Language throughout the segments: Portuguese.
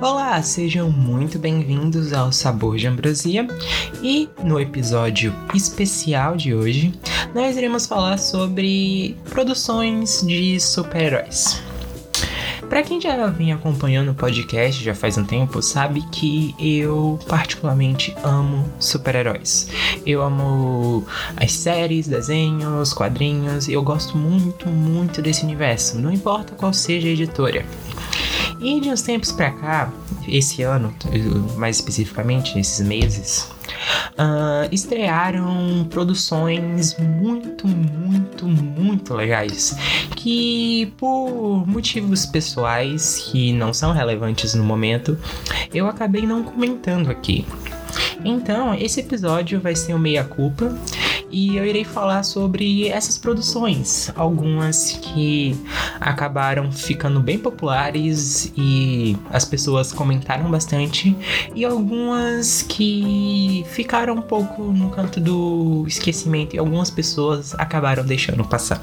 Olá, sejam muito bem-vindos ao Sabor de Ambrosia e no episódio especial de hoje nós iremos falar sobre produções de super-heróis. Para quem já vem acompanhando o podcast já faz um tempo, sabe que eu particularmente amo super-heróis. Eu amo as séries, desenhos, quadrinhos, eu gosto muito, muito desse universo, não importa qual seja a editora. E de uns tempos pra cá, esse ano, mais especificamente, nesses meses, uh, estrearam produções muito, muito, muito legais que, por motivos pessoais que não são relevantes no momento, eu acabei não comentando aqui. Então, esse episódio vai ser o meia-culpa e eu irei falar sobre essas produções, algumas que acabaram ficando bem populares e as pessoas comentaram bastante, e algumas que ficaram um pouco no canto do esquecimento e algumas pessoas acabaram deixando passar.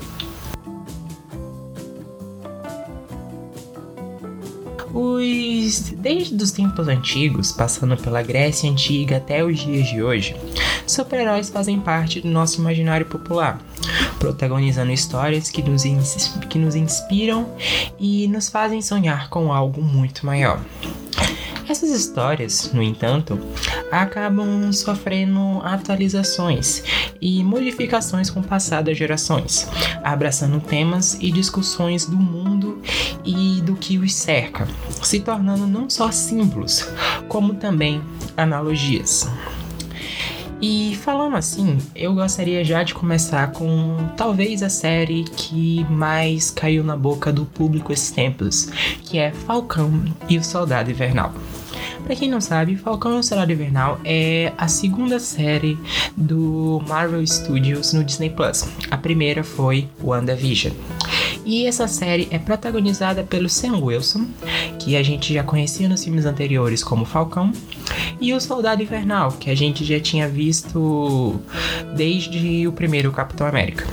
Os, desde os tempos antigos, passando pela Grécia Antiga até os dias de hoje, super-heróis fazem parte do nosso imaginário popular, protagonizando histórias que nos, que nos inspiram e nos fazem sonhar com algo muito maior. Essas histórias, no entanto, acabam sofrendo atualizações e modificações com o passar das gerações, abraçando temas e discussões do mundo e do que os cerca, se tornando não só símbolos, como também analogias. E falando assim, eu gostaria já de começar com talvez a série que mais caiu na boca do público esses tempos, que é Falcão e o Soldado Invernal. Para quem não sabe, Falcão e o Soldado Invernal é a segunda série do Marvel Studios no Disney Plus. A primeira foi WandaVision. E essa série é protagonizada pelo Sam Wilson, que a gente já conhecia nos filmes anteriores como Falcão, e o Soldado Invernal, que a gente já tinha visto desde o primeiro Capitão América.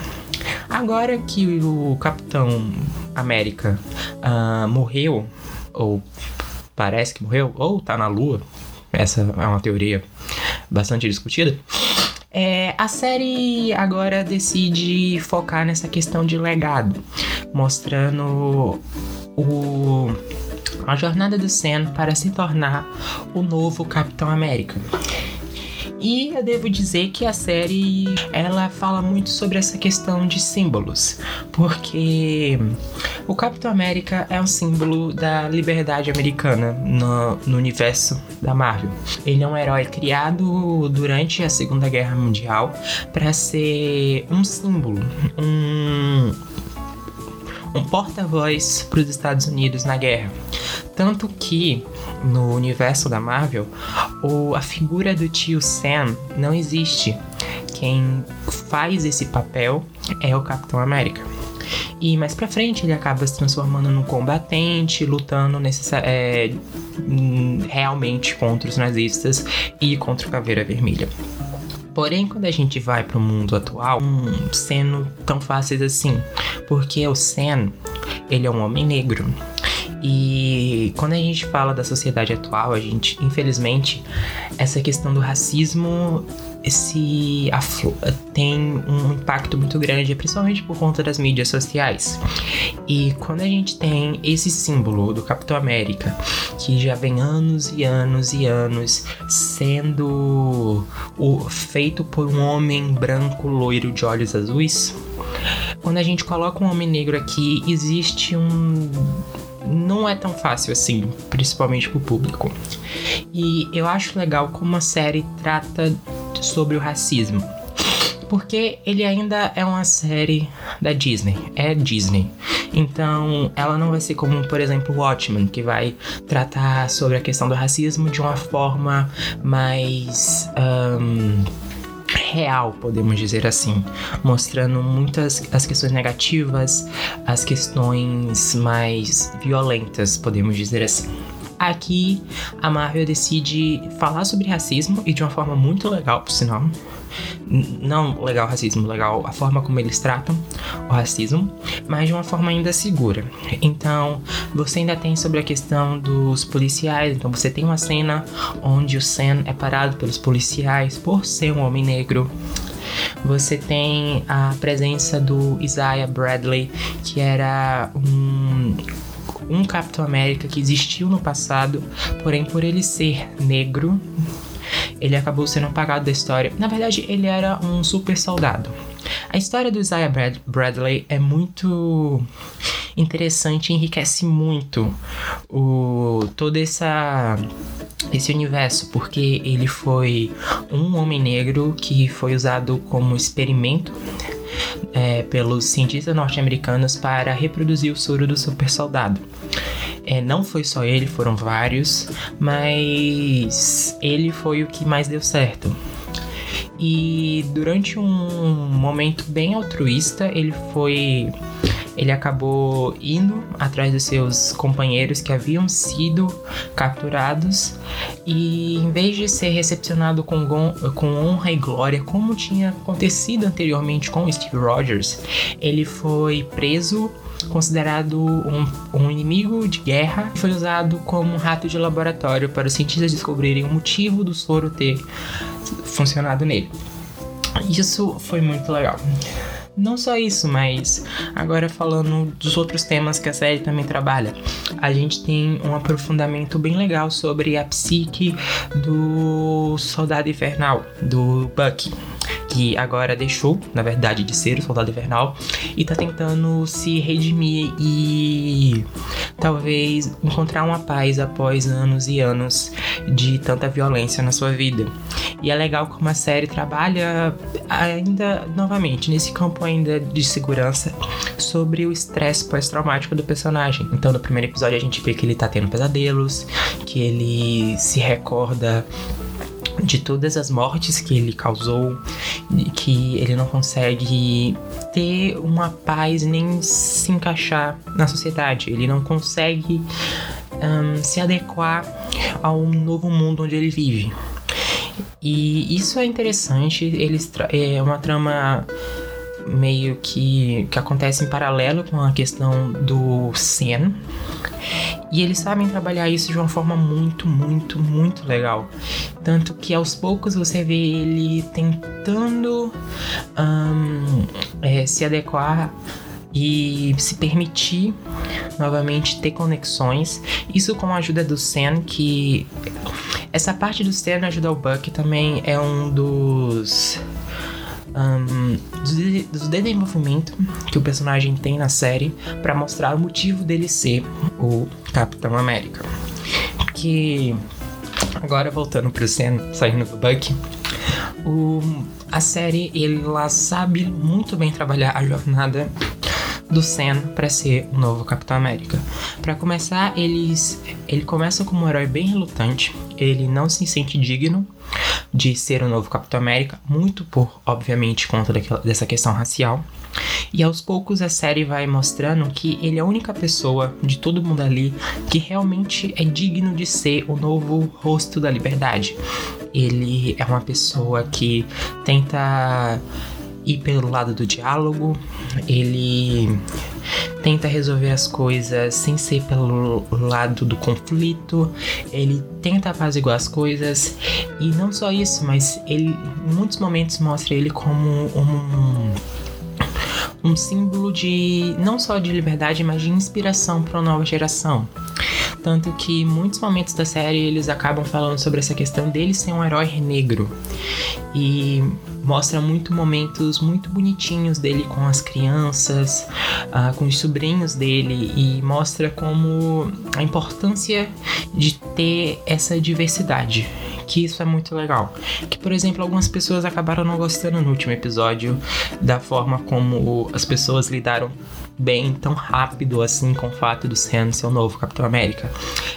Agora que o Capitão América uh, morreu, ou parece que morreu, ou tá na Lua, essa é uma teoria bastante discutida. É, a série agora decide focar nessa questão de legado, mostrando o, a jornada do Sam para se tornar o novo Capitão América. E eu devo dizer que a série ela fala muito sobre essa questão de símbolos, porque o Capitão América é um símbolo da liberdade americana no, no universo da Marvel. Ele é um herói criado durante a Segunda Guerra Mundial para ser um símbolo, um um porta-voz para os Estados Unidos na guerra. Tanto que no universo da Marvel, o, a figura do tio Sam não existe. Quem faz esse papel é o Capitão América. E mais pra frente ele acaba se transformando num combatente, lutando é, realmente contra os nazistas e contra o Caveira Vermelha. Porém, quando a gente vai para o mundo atual, um sendo tão fáceis assim, porque o Sen, ele é um homem negro. E quando a gente fala da sociedade atual, a gente, infelizmente, essa questão do racismo esse tem um impacto muito grande, principalmente por conta das mídias sociais. E quando a gente tem esse símbolo do Capitão América, que já vem anos e anos e anos sendo o, feito por um homem branco loiro de olhos azuis, quando a gente coloca um homem negro aqui, existe um não é tão fácil assim, principalmente pro público. E eu acho legal como a série trata sobre o racismo. Porque ele ainda é uma série da Disney, é Disney. Então, ela não vai ser como, por exemplo, Watchmen, que vai tratar sobre a questão do racismo de uma forma mais. Um, real, podemos dizer assim, mostrando muitas as questões negativas, as questões mais violentas, podemos dizer assim. Aqui a Marvel decide falar sobre racismo e de uma forma muito legal, por sinal. não legal racismo, legal a forma como eles tratam o racismo, mas de uma forma ainda segura. Então, você ainda tem sobre a questão dos policiais. Então, você tem uma cena onde o Sam é parado pelos policiais por ser um homem negro. Você tem a presença do Isaiah Bradley, que era um um Capitão América que existiu no passado, porém por ele ser negro, ele acabou sendo apagado da história. Na verdade, ele era um super soldado. A história do Isaiah Brad Bradley é muito interessante, enriquece muito o todo essa esse universo, porque ele foi um homem negro que foi usado como experimento é, pelos cientistas norte-americanos para reproduzir o soro do super soldado. É, não foi só ele, foram vários, mas ele foi o que mais deu certo. E durante um momento bem altruísta, ele foi ele acabou indo atrás dos seus companheiros que haviam sido capturados e em vez de ser recepcionado com, com honra e glória, como tinha acontecido anteriormente com Steve Rogers, ele foi preso considerado um, um, inimigo de guerra, foi usado como um rato de laboratório para os cientistas descobrirem o motivo do soro ter funcionado nele. Isso foi muito legal. Não só isso, mas agora falando dos outros temas que a série também trabalha. A gente tem um aprofundamento bem legal sobre a psique do Soldado Infernal, do Bucky que agora deixou, na verdade, de ser o Soldado Invernal e tá tentando se redimir e talvez encontrar uma paz após anos e anos de tanta violência na sua vida. E é legal como a série trabalha ainda novamente nesse campo ainda de segurança sobre o estresse pós-traumático do personagem. Então, no primeiro episódio a gente vê que ele tá tendo pesadelos, que ele se recorda de todas as mortes que ele causou, que ele não consegue ter uma paz nem se encaixar na sociedade, ele não consegue um, se adequar ao novo mundo onde ele vive. E isso é interessante, eles é uma trama meio que, que acontece em paralelo com a questão do Sen. E eles sabem trabalhar isso de uma forma muito, muito, muito legal. Tanto que aos poucos você vê ele tentando um, é, se adequar e se permitir novamente ter conexões. Isso com a ajuda do Sen, que essa parte do Sen ajudar o Buck também é um dos um, do, desenvolvimento que o personagem tem na série para mostrar o motivo dele ser o Capitão América. Que agora voltando pro Sam, saindo do Bucky, o, a série ela sabe muito bem trabalhar a jornada do Sam para ser o novo Capitão América. Para começar, eles ele começa como um herói bem relutante, ele não se sente digno de ser o novo Capitão América, muito por, obviamente, conta daquela, dessa questão racial. E aos poucos a série vai mostrando que ele é a única pessoa de todo mundo ali que realmente é digno de ser o novo rosto da liberdade. Ele é uma pessoa que tenta ir pelo lado do diálogo, ele tenta resolver as coisas sem ser pelo lado do conflito, ele tenta apaziguar as coisas e não só isso, mas ele em muitos momentos mostra ele como um um símbolo de não só de liberdade, mas de inspiração para uma nova geração. Tanto que muitos momentos da série eles acabam falando sobre essa questão dele ser um herói negro. E mostra muito momentos muito bonitinhos dele com as crianças, uh, com os sobrinhos dele e mostra como a importância de ter essa diversidade que isso é muito legal. Que, por exemplo, algumas pessoas acabaram não gostando no último episódio da forma como as pessoas lidaram bem tão rápido assim com o fato do Sam ser o novo Capitão América.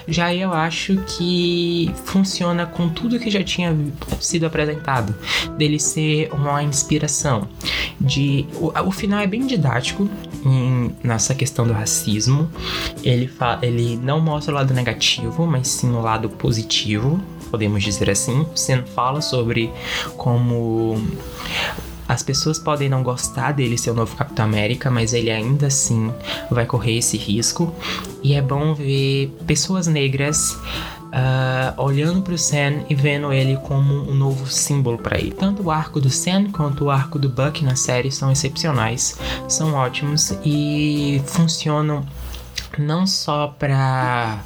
Já eu acho que funciona com tudo que já tinha sido apresentado, dele ser uma inspiração. De o, o final é bem didático em, nessa questão do racismo. Ele, fa, ele não mostra o lado negativo, mas sim o lado positivo podemos dizer assim. Sen fala sobre como as pessoas podem não gostar dele ser o novo Capitão América, mas ele ainda assim vai correr esse risco. E é bom ver pessoas negras Uh, olhando para o Sam e vendo ele como um novo símbolo para ele. Tanto o arco do Sam quanto o arco do Buck na série são excepcionais, são ótimos e funcionam não só para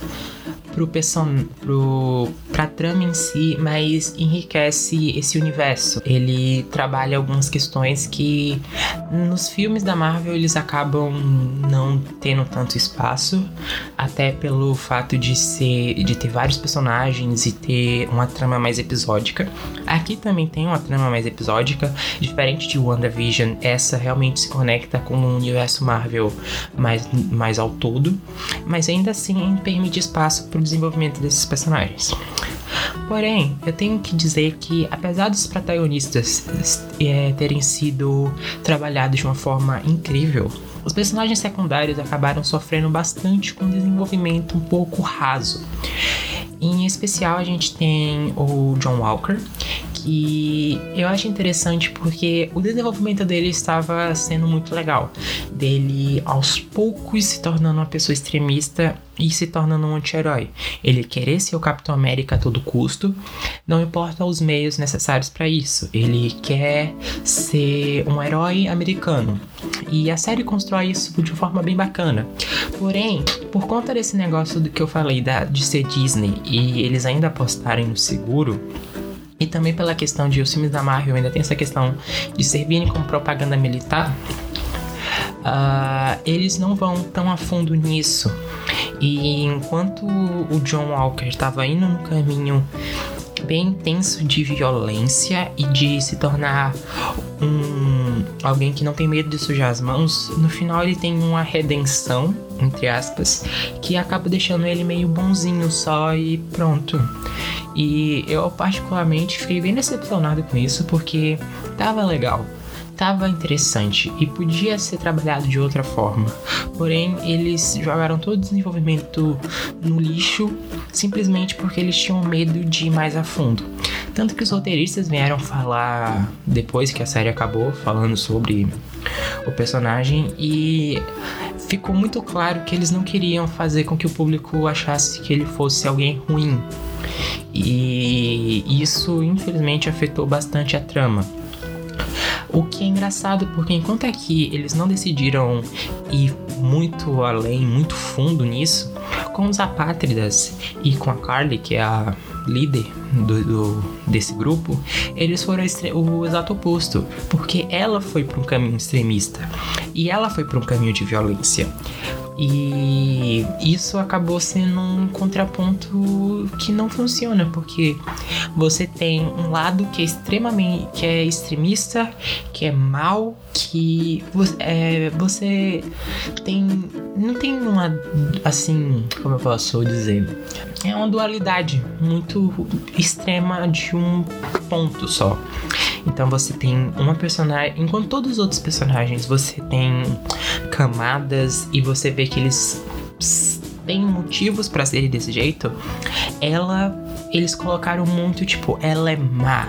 pro person pro pra trama em si, mas enriquece esse universo. Ele trabalha algumas questões que nos filmes da Marvel eles acabam não tendo tanto espaço, até pelo fato de ser de ter vários personagens e ter uma trama mais episódica. Aqui também tem uma trama mais episódica, diferente de WandaVision, essa realmente se conecta com o universo Marvel mais, mais ao todo, mas ainda assim permite espaço para o desenvolvimento desses personagens. Porém, eu tenho que dizer que, apesar dos protagonistas é, terem sido trabalhados de uma forma incrível, os personagens secundários acabaram sofrendo bastante com um desenvolvimento um pouco raso. Em especial, a gente tem o John Walker, que eu acho interessante porque o desenvolvimento dele estava sendo muito legal. Dele aos poucos se tornando uma pessoa extremista e se tornando um anti-herói. Ele querer ser o Capitão América a todo custo, não importa os meios necessários para isso. Ele quer ser um herói americano. E a série constrói isso de forma bem bacana. Porém, por conta desse negócio do que eu falei da, de ser Disney e eles ainda apostarem no seguro, e também pela questão de os filmes da Marvel ainda tem essa questão de servirem como propaganda militar, uh, eles não vão tão a fundo nisso. E enquanto o John Walker estava indo no caminho bem intenso de violência e de se tornar um alguém que não tem medo de sujar as mãos, no final ele tem uma redenção, entre aspas, que acaba deixando ele meio bonzinho só e pronto. E eu particularmente fiquei bem decepcionado com isso porque tava legal, tava interessante e podia ser trabalhado de outra forma. Porém, eles jogaram todo o desenvolvimento no lixo simplesmente porque eles tinham medo de ir mais a fundo. Tanto que os roteiristas vieram falar depois que a série acabou, falando sobre o personagem e ficou muito claro que eles não queriam fazer com que o público achasse que ele fosse alguém ruim e isso, infelizmente, afetou bastante a trama. O que é engraçado porque enquanto aqui eles não decidiram ir muito além, muito fundo nisso, com os apátridas e com a Carly, que é a líder do, do desse grupo, eles foram o exato oposto, porque ela foi para um caminho extremista e ela foi para um caminho de violência. E isso acabou sendo um contraponto que não funciona, porque você tem um lado que é extremamente que é extremista, que é mal, que você, é, você tem não tem uma assim, como eu posso dizer, é uma dualidade muito extrema de um ponto só. Então você tem uma personagem, enquanto todos os outros personagens você tem camadas e você vê que eles têm motivos para serem desse jeito, ela eles colocaram muito tipo, ela é má,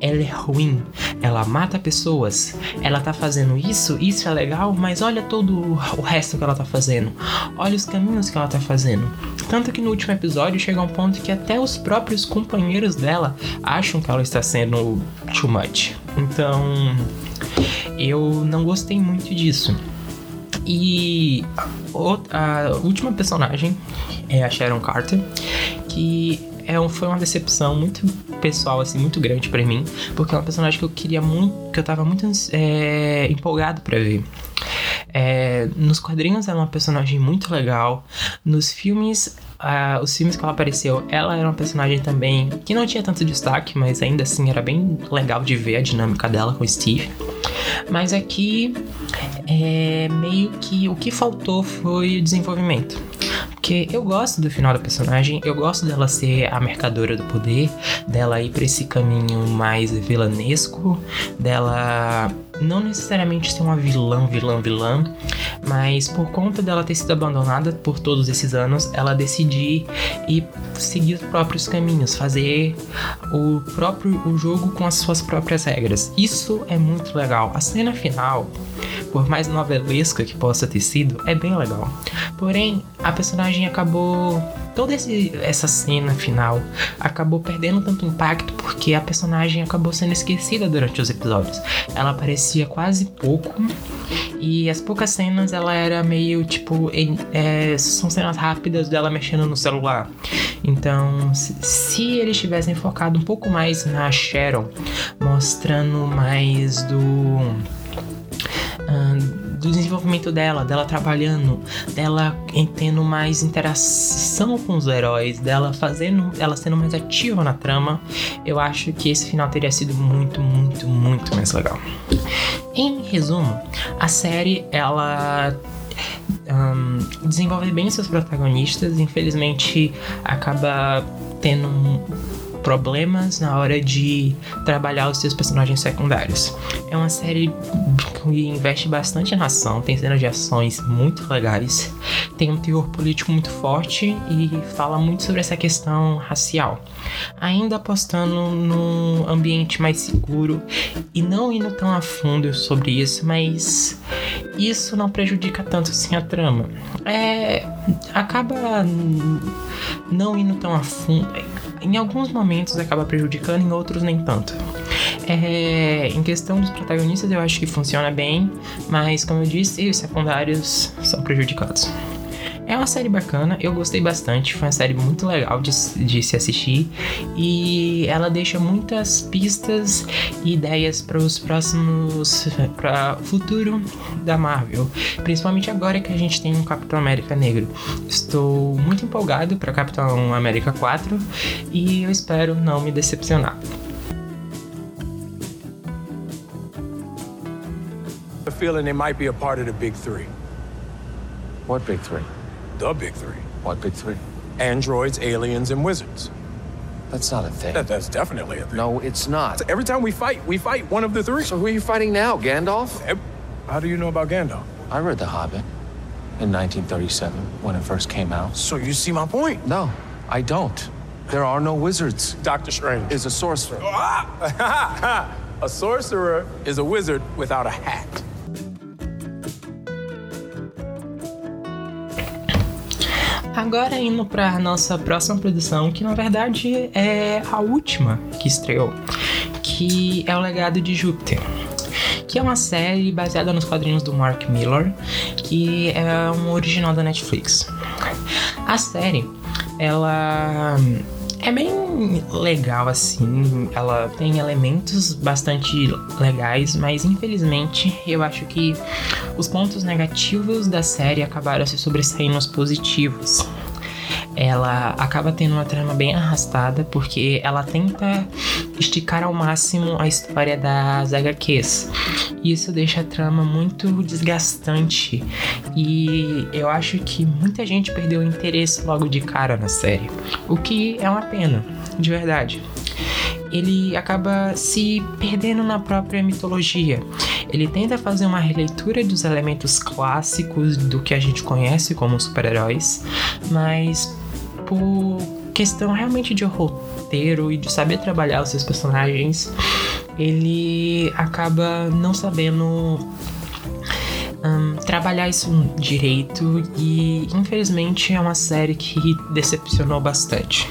ela é ruim, ela mata pessoas, ela tá fazendo isso, isso é legal, mas olha todo o resto que ela tá fazendo, olha os caminhos que ela tá fazendo. Tanto que no último episódio chega um ponto que até os próprios companheiros dela acham que ela está sendo too much. Então, eu não gostei muito disso. E a última personagem é a Sharon Carter, que é um, foi uma decepção muito pessoal, assim, muito grande para mim, porque é uma personagem que eu queria muito, que eu tava muito é, empolgado para ver. É, nos quadrinhos ela é uma personagem muito legal. Nos filmes, uh, os filmes que ela apareceu, ela era uma personagem também que não tinha tanto destaque, mas ainda assim era bem legal de ver a dinâmica dela com o Steve. Mas aqui, é, meio que o que faltou foi o desenvolvimento. Porque eu gosto do final da personagem, eu gosto dela ser a mercadora do poder, dela ir pra esse caminho mais vilanesco, dela não necessariamente ser uma vilã, vilã, vilã, mas por conta dela ter sido abandonada por todos esses anos, ela decidir e seguir os próprios caminhos, fazer o próprio o jogo com as suas próprias regras. Isso é muito legal. A cena final, por mais novelesca que possa ter sido, é bem legal. Porém, a personagem acabou toda esse, essa cena final acabou perdendo tanto impacto porque a personagem acabou sendo esquecida durante os episódios. Ela aparecia quase pouco e as poucas cenas ela era meio tipo. Em, é, são cenas rápidas dela mexendo no celular. Então, se, se eles tivessem focado um pouco mais na Sharon, mostrando mais do. Uh, do desenvolvimento dela, dela trabalhando, dela tendo mais interação com os heróis, dela fazendo, ela sendo mais ativa na trama, eu acho que esse final teria sido muito, muito, muito mais legal. Em resumo, a série ela um, desenvolve bem seus protagonistas, infelizmente acaba tendo problemas na hora de trabalhar os seus personagens secundários. É uma série que investe bastante na ação, tem cenas de ações muito legais, tem um teor político muito forte e fala muito sobre essa questão racial. Ainda apostando num ambiente mais seguro e não indo tão a fundo sobre isso, mas isso não prejudica tanto assim a trama. É, acaba não indo tão a fundo em alguns momentos acaba prejudicando, em outros nem tanto. É, em questão dos protagonistas, eu acho que funciona bem, mas como eu disse, os secundários são prejudicados. É uma série bacana, eu gostei bastante, foi uma série muito legal de, de se assistir e ela deixa muitas pistas e ideias para os próximos. para o futuro da Marvel, principalmente agora que a gente tem um Capitão América negro. Estou muito empolgado para Capitão América 4 e eu espero não me decepcionar. feeling they might be a part of the big three. What big three? The big three. What big three? Androids, aliens, and wizards. That's not a thing. That, that's definitely a thing. No, it's not. Every time we fight, we fight one of the three. So who are you fighting now, Gandalf? How do you know about Gandalf? I read The Hobbit in 1937 when it first came out. So you see my point? No, I don't. There are no wizards. Doctor Strange is a sorcerer. Ah! a sorcerer is a wizard without a hat. Agora indo para nossa próxima produção, que na verdade é a última que estreou, que é o Legado de Júpiter que é uma série baseada nos quadrinhos do Mark Miller, que é um original da Netflix. A série, ela é bem legal assim, ela tem elementos bastante legais, mas infelizmente eu acho que os pontos negativos da série acabaram se sobressaindo os positivos ela acaba tendo uma trama bem arrastada porque ela tenta esticar ao máximo a história das HQs. Isso deixa a trama muito desgastante e eu acho que muita gente perdeu o interesse logo de cara na série, o que é uma pena, de verdade ele acaba se perdendo na própria mitologia. Ele tenta fazer uma releitura dos elementos clássicos do que a gente conhece como super-heróis, mas por questão realmente de roteiro e de saber trabalhar os seus personagens, ele acaba não sabendo um, trabalhar isso direito e infelizmente é uma série que decepcionou bastante.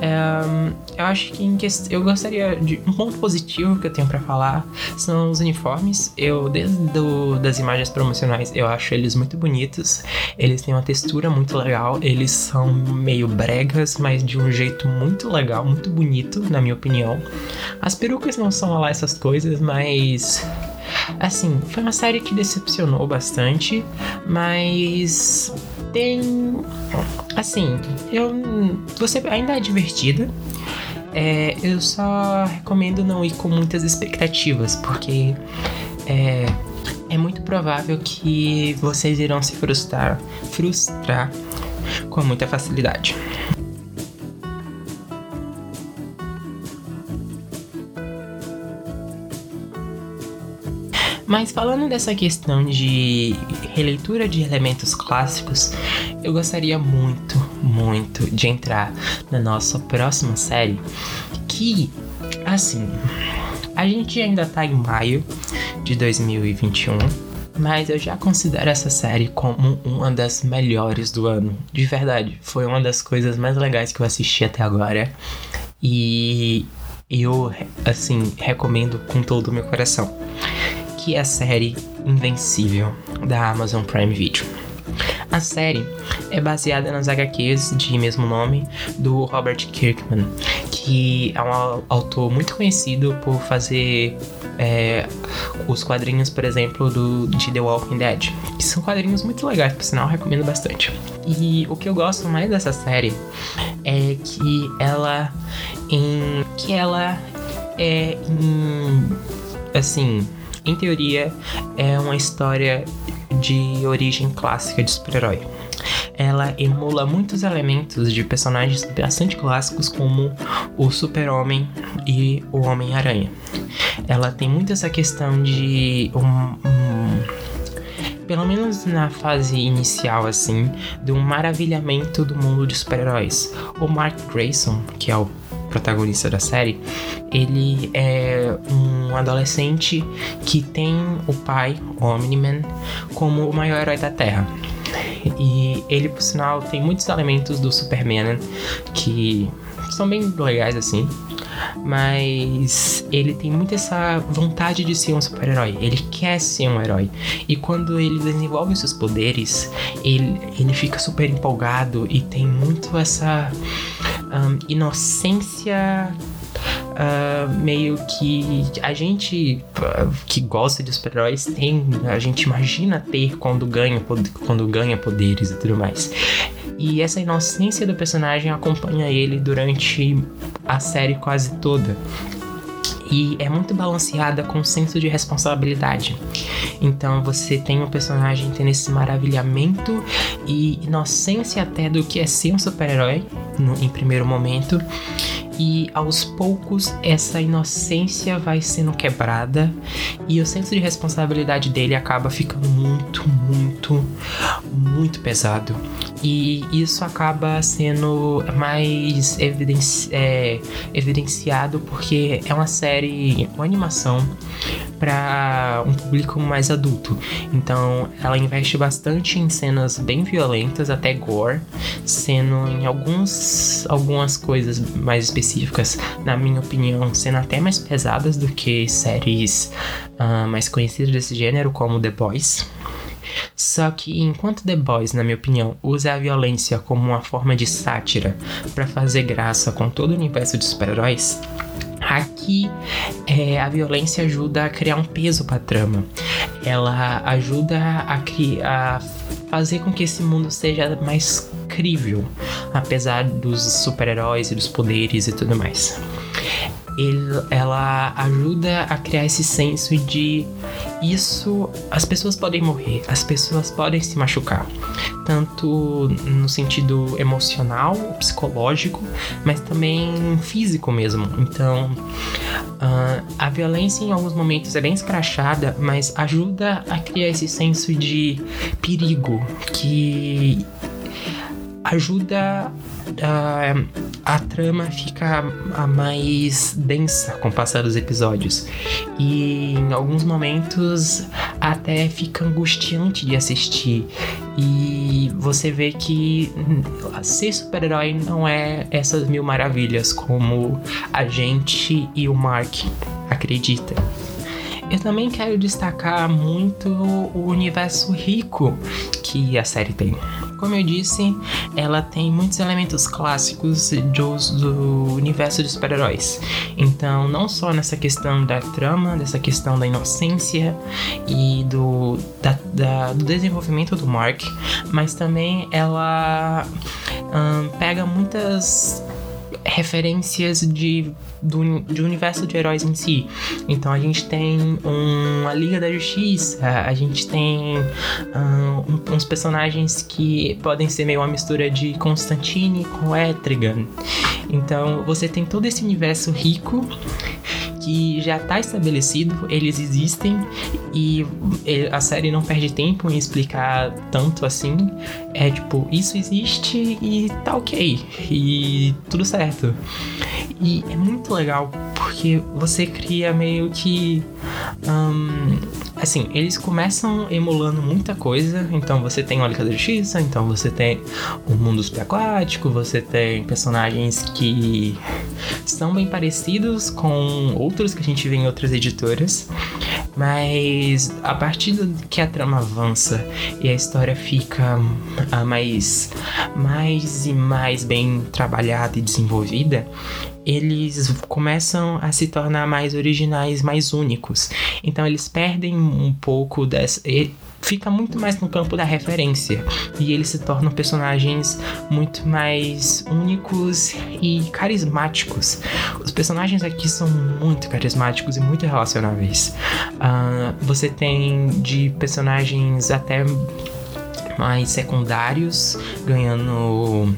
Um, eu acho que quest... eu gostaria de um ponto positivo que eu tenho para falar são os uniformes. Eu desde do, das imagens promocionais eu acho eles muito bonitos. Eles têm uma textura muito legal. Eles são meio bregas, mas de um jeito muito legal, muito bonito, na minha opinião. As perucas não são lá essas coisas, mas assim foi uma série que decepcionou bastante, mas tem. Assim, eu. Você ainda é divertida. É, eu só recomendo não ir com muitas expectativas, porque é, é muito provável que vocês irão se frustrar, frustrar com muita facilidade. Mas falando dessa questão de releitura de elementos clássicos, eu gostaria muito, muito de entrar na nossa próxima série, que, assim, a gente ainda tá em maio de 2021, mas eu já considero essa série como uma das melhores do ano. De verdade, foi uma das coisas mais legais que eu assisti até agora. E eu, assim, recomendo com todo o meu coração que é a série Invencível da Amazon Prime Video. A série é baseada nas HQs de mesmo nome do Robert Kirkman, que é um autor muito conhecido por fazer é, os quadrinhos, por exemplo, do, de The Walking Dead, que são quadrinhos muito legais, por sinal, recomendo bastante. E o que eu gosto mais dessa série é que ela em que ela é em assim em teoria, é uma história de origem clássica de super-herói. Ela emula muitos elementos de personagens bastante clássicos, como o Super-Homem e o Homem-Aranha. Ela tem muito essa questão de um, um pelo menos na fase inicial, assim, de um maravilhamento do mundo de super-heróis. O Mark Grayson, que é o protagonista da série, ele é um adolescente que tem o pai, o Omni-Man, como o maior herói da Terra. E ele, por sinal, tem muitos elementos do Superman que são bem legais assim mas ele tem muito essa vontade de ser um super-herói. Ele quer ser um herói. E quando ele desenvolve seus poderes, ele, ele fica super empolgado e tem muito essa um, inocência Uh, meio que a gente que gosta de super-heróis tem, a gente imagina ter quando ganha, quando ganha poderes e tudo mais. E essa inocência do personagem acompanha ele durante a série quase toda. E é muito balanceada com o senso de responsabilidade. Então você tem um personagem tendo esse maravilhamento e inocência até do que é ser um super-herói em primeiro momento e aos poucos essa inocência vai sendo quebrada e o senso de responsabilidade dele acaba ficando muito, muito, muito pesado. E isso acaba sendo mais evidenci é, evidenciado porque é uma série, uma animação para um público mais adulto. Então ela investe bastante em cenas bem violentas, até gore, sendo em alguns, algumas coisas mais específicas, na minha opinião, sendo até mais pesadas do que séries uh, mais conhecidas desse gênero, como The Boys. Só que enquanto The Boys, na minha opinião, usa a violência como uma forma de sátira para fazer graça com todo o universo de super-heróis, Aqui é, a violência ajuda a criar um peso para a trama. Ela ajuda a, a fazer com que esse mundo seja mais crível, apesar dos super-heróis e dos poderes e tudo mais ele, ela ajuda a criar esse senso de isso, as pessoas podem morrer, as pessoas podem se machucar, tanto no sentido emocional, psicológico, mas também físico mesmo. Então, uh, a violência em alguns momentos é bem escrachada, mas ajuda a criar esse senso de perigo que ajuda uh, a trama fica mais densa com o passar dos episódios. E em alguns momentos até fica angustiante de assistir. E você vê que ser super-herói não é essas mil maravilhas como a gente e o Mark acredita. Eu também quero destacar muito o universo rico que a série tem. Como eu disse, ela tem muitos elementos clássicos do, do universo de super-heróis. Então, não só nessa questão da trama, dessa questão da inocência e do, da, da, do desenvolvimento do Mark, mas também ela pega muitas referências de, do, de universo de heróis em si. Então a gente tem um, a Liga da Justiça, a gente tem um, uns personagens que podem ser meio uma mistura de Constantine com Etrigan. Então você tem todo esse universo rico que já está estabelecido, eles existem e a série não perde tempo em explicar tanto assim. É tipo, isso existe e tá ok, e tudo certo. E é muito legal porque você cria meio que. Um, assim, eles começam emulando muita coisa. Então você tem o Liga da Justiça, então você tem o mundo aquático, você tem personagens que são bem parecidos com outros que a gente vê em outras editoras. Mas a partir que a trama avança e a história fica uh, mais, mais e mais bem trabalhada e desenvolvida, eles começam a se tornar mais originais, mais únicos. Então eles perdem um pouco dessa fica muito mais no campo da referência e eles se tornam personagens muito mais únicos e carismáticos. Os personagens aqui são muito carismáticos e muito relacionáveis. Uh, você tem de personagens até mais secundários ganhando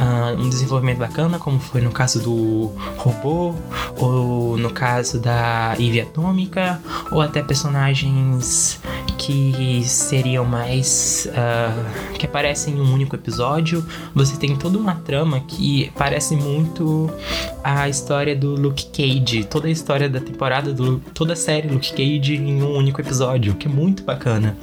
uh, um desenvolvimento bacana, como foi no caso do robô, ou no caso da Eve Atômica, ou até personagens que seriam mais. Uh, que aparecem em um único episódio. Você tem toda uma trama que parece muito a história do Luke Cage, toda a história da temporada do. toda a série Luke Cage em um único episódio, que é muito bacana.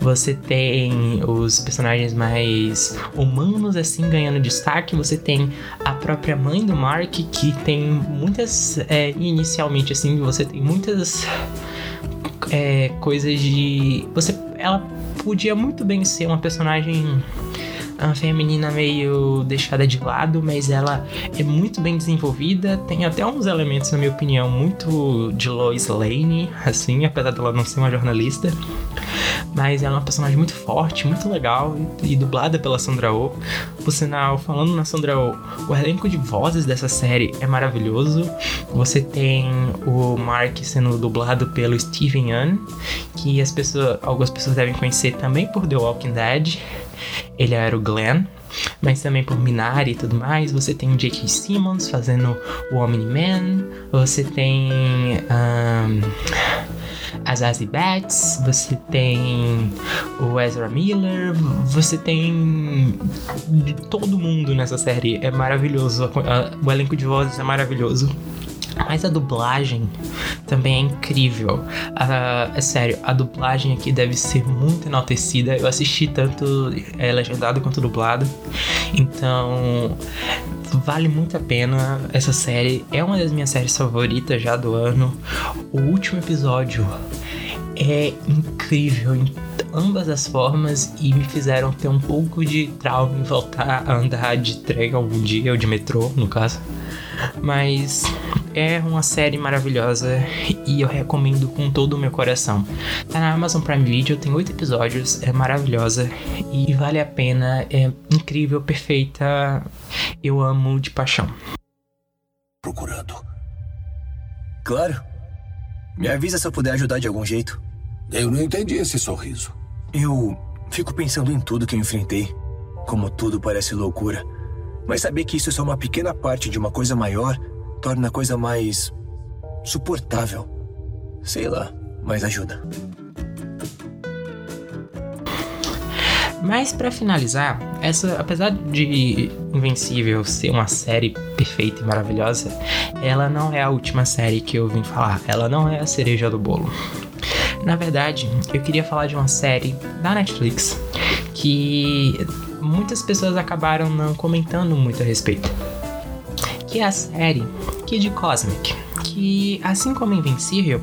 Você tem os personagens mais humanos assim ganhando destaque. Você tem a própria mãe do Mark que tem muitas. É, inicialmente assim, você tem muitas é, coisas de. Você. Ela podia muito bem ser uma personagem uma feminina meio deixada de lado, mas ela é muito bem desenvolvida. Tem até uns elementos, na minha opinião, muito de Lois Lane, assim, apesar dela não ser uma jornalista. Mas ela é uma personagem muito forte, muito legal e, e dublada pela Sandra Oh. Por sinal, falando na Sandra Oh, o elenco de vozes dessa série é maravilhoso. Você tem o Mark sendo dublado pelo Steven Yeun, que as pessoas, algumas pessoas devem conhecer também por The Walking Dead. Ele era o Glenn, mas também por Minari e tudo mais. Você tem o J.K. Simmons fazendo o Omni-Man, você tem um, a Zazie Betts, você tem o Ezra Miller, você tem de todo mundo nessa série. É maravilhoso, o elenco de vozes é maravilhoso. Mas a dublagem também é incrível. Uh, é sério, a dublagem aqui deve ser muito enaltecida. Eu assisti tanto é, legendado quanto dublado. Então, vale muito a pena essa série. É uma das minhas séries favoritas já do ano. O último episódio é incrível em ambas as formas e me fizeram ter um pouco de trauma em voltar a andar de trem algum dia, ou de metrô, no caso. Mas é uma série maravilhosa e eu recomendo com todo o meu coração. Tá na Amazon Prime Video, tem oito episódios, é maravilhosa e vale a pena, é incrível, perfeita. Eu amo de paixão. Procurando. Claro. Me avisa se eu puder ajudar de algum jeito. Eu não entendi esse sorriso. Eu fico pensando em tudo que eu enfrentei. Como tudo parece loucura. Mas saber que isso é só uma pequena parte de uma coisa maior torna a coisa mais. suportável. Sei lá, mas ajuda. Mas para finalizar, essa, apesar de Invencível ser uma série perfeita e maravilhosa, ela não é a última série que eu vim falar. Ela não é a cereja do bolo. Na verdade, eu queria falar de uma série da Netflix que muitas pessoas acabaram não comentando muito a respeito. Que é a série Kid Cosmic, que assim como Invencível,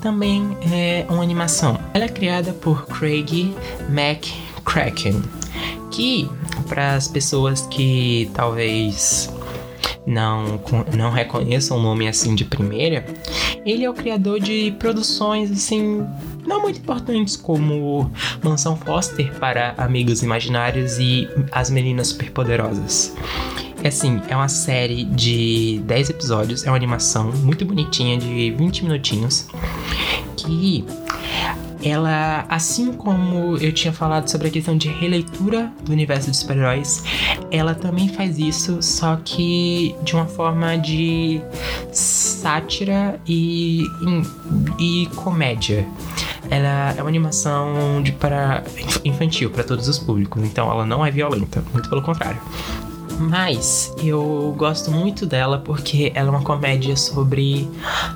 também é uma animação. Ela é criada por Craig McCracken, que para as pessoas que talvez não, não reconheçam o nome assim de primeira, ele é o criador de produções assim não muito importantes como Mansão Foster para Amigos Imaginários e As Meninas Superpoderosas. É assim, é uma série de 10 episódios, é uma animação muito bonitinha de 20 minutinhos que ela, assim como eu tinha falado sobre a questão de releitura do universo de super-heróis, ela também faz isso, só que de uma forma de sátira e, e, e comédia. Ela é uma animação de para infantil para todos os públicos, então ela não é violenta, muito pelo contrário. Mas eu gosto muito dela porque ela é uma comédia sobre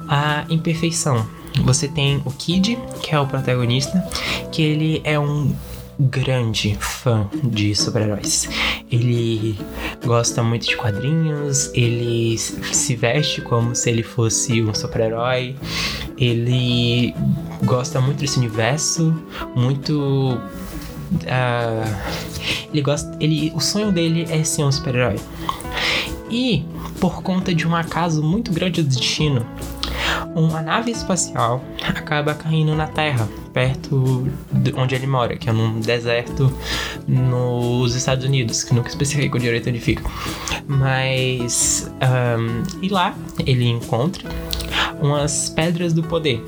a imperfeição você tem o Kid, que é o protagonista, que ele é um grande fã de super-heróis. Ele gosta muito de quadrinhos, ele se veste como se ele fosse um super-herói, ele gosta muito desse universo, muito. Uh, ele gosta. Ele, o sonho dele é ser um super-herói. E por conta de um acaso muito grande do destino, uma nave espacial acaba caindo na Terra, perto de onde ele mora, que é num deserto nos Estados Unidos, que nunca especifico direito onde fica. Mas. Um, e lá ele encontra umas pedras do poder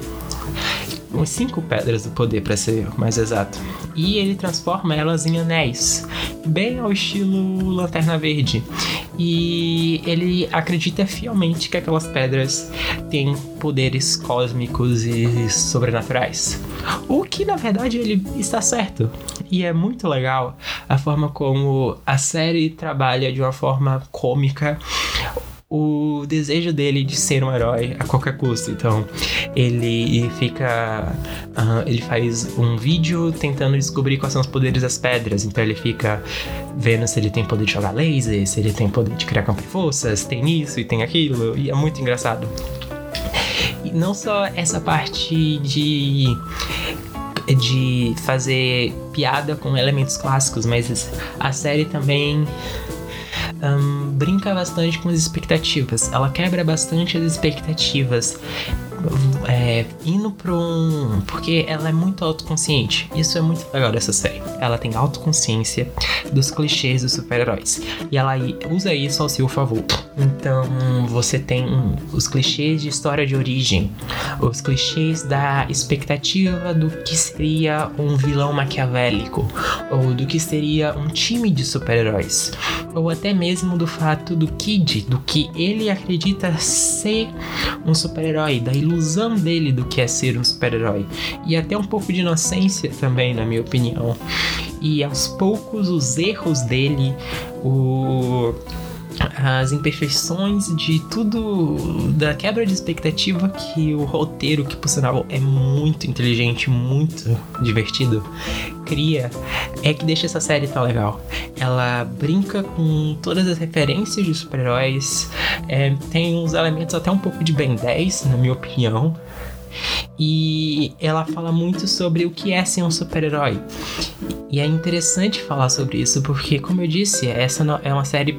umas cinco pedras do poder, para ser mais exato. E ele transforma elas em anéis, bem ao estilo Lanterna Verde. E ele acredita fielmente que aquelas pedras têm poderes cósmicos e sobrenaturais. O que na verdade ele está certo. E é muito legal a forma como a série trabalha de uma forma cômica o desejo dele de ser um herói a qualquer custo. Então, ele fica. Uh, ele faz um vídeo tentando descobrir quais são os poderes das pedras. Então, ele fica vendo se ele tem poder de jogar laser, se ele tem poder de criar campo de forças, tem isso e tem aquilo. E é muito engraçado. E não só essa parte de de fazer piada com elementos clássicos, mas a série também um, brinca bastante com as expectativas. Ela quebra bastante as expectativas é, indo pra um. Porque ela é muito autoconsciente. Isso é muito legal dessa série. Ela tem autoconsciência dos clichês dos super-heróis. E ela usa isso ao seu favor. Então, você tem os clichês de história de origem, os clichês da expectativa do que seria um vilão maquiavélico, ou do que seria um time de super-heróis, ou até mesmo do fato do Kid, do que ele acredita ser um super-herói, da ilusão dele do que é ser um super-herói. E até um pouco de inocência também, na minha opinião. E aos poucos os erros dele, o as imperfeições de tudo, da quebra de expectativa que o roteiro, que por sinal é muito inteligente, muito divertido, cria, é que deixa essa série tão legal. Ela brinca com todas as referências de super-heróis, é, tem uns elementos até um pouco de Ben 10, na minha opinião. E ela fala muito sobre o que é ser um super-herói. E é interessante falar sobre isso porque, como eu disse, essa é uma série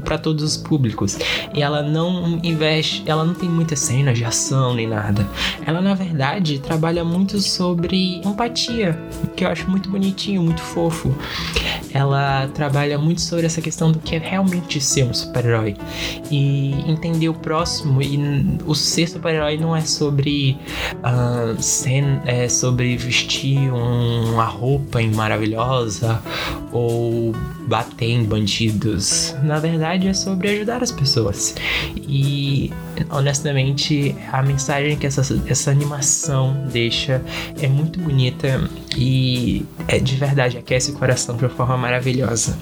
para todos os públicos. E ela não investe, ela não tem muitas cenas de ação nem nada. Ela na verdade trabalha muito sobre empatia, que eu acho muito bonitinho, muito fofo. Ela trabalha muito sobre essa questão do que é realmente ser um super-herói e entender o próximo. E o ser super-herói não é sobre uh, ser, é sobre vestir um, uma roupa maravilhosa ou bater em bandidos. Na verdade, é sobre ajudar as pessoas. E honestamente, a mensagem que essa, essa animação deixa é muito bonita e é de verdade aquece o coração de uma forma maravilhosa.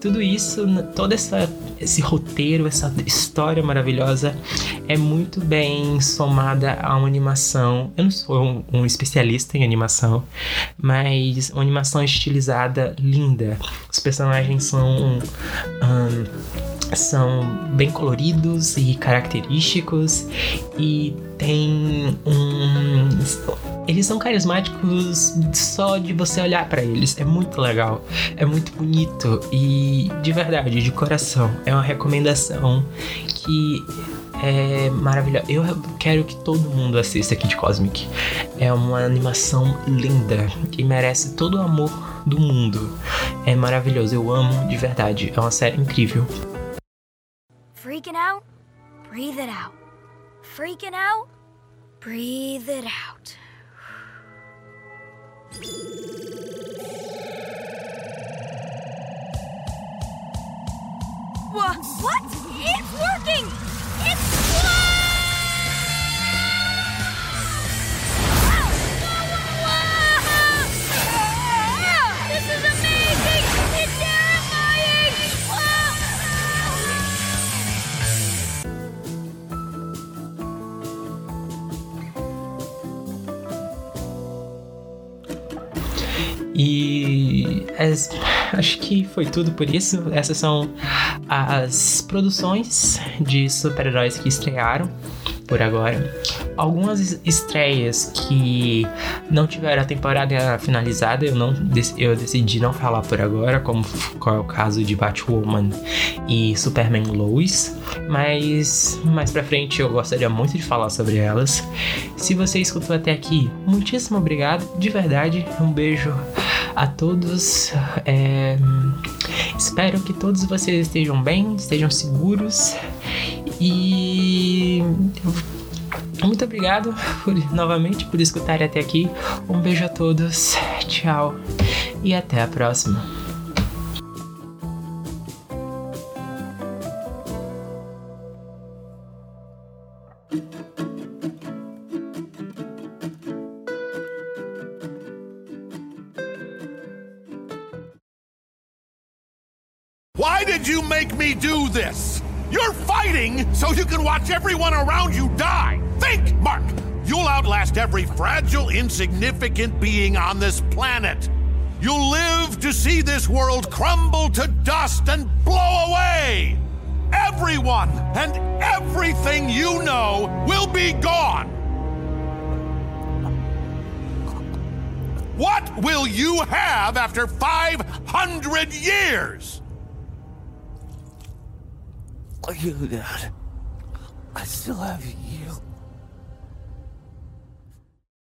Tudo isso, todo essa, esse roteiro, essa história maravilhosa é muito bem somada a uma animação. Eu não sou um, um especialista em animação, mas uma animação estilizada linda. Os personagens são. Um, são bem coloridos e característicos e tem um eles são carismáticos só de você olhar para eles. É muito legal, é muito bonito e de verdade, de coração, é uma recomendação que é maravilhosa. Eu quero que todo mundo assista Kid Cosmic. É uma animação linda que merece todo o amor do mundo. É maravilhoso, eu amo de verdade. É uma série incrível. Freaking out? Breathe it out. Freaking out? Breathe it out. Wha- What? As- acho que foi tudo por isso. Essas são as produções de super-heróis que estrearam por agora. Algumas es- estreias que não tiveram a temporada finalizada, eu, não, eu decidi não falar por agora, como qual é o caso de Batwoman e Superman Lois. Mas mais pra frente eu gostaria muito de falar sobre elas. Se você escutou até aqui, muitíssimo obrigado, de verdade. Um beijo a todos. É, espero que todos vocês estejam bem, estejam seguros. E muito obrigado por- novamente por escutarem até aqui. Um beijo a todos. Tchau. E até a próxima. Do this? You're fighting so you can watch everyone around you die. Think, Mark. You'll outlast every fragile, insignificant being on this planet. You'll live to see this world crumble to dust and blow away. Everyone and everything you know will be gone. What will you have after 500 years? You, Dad. that. I still have you.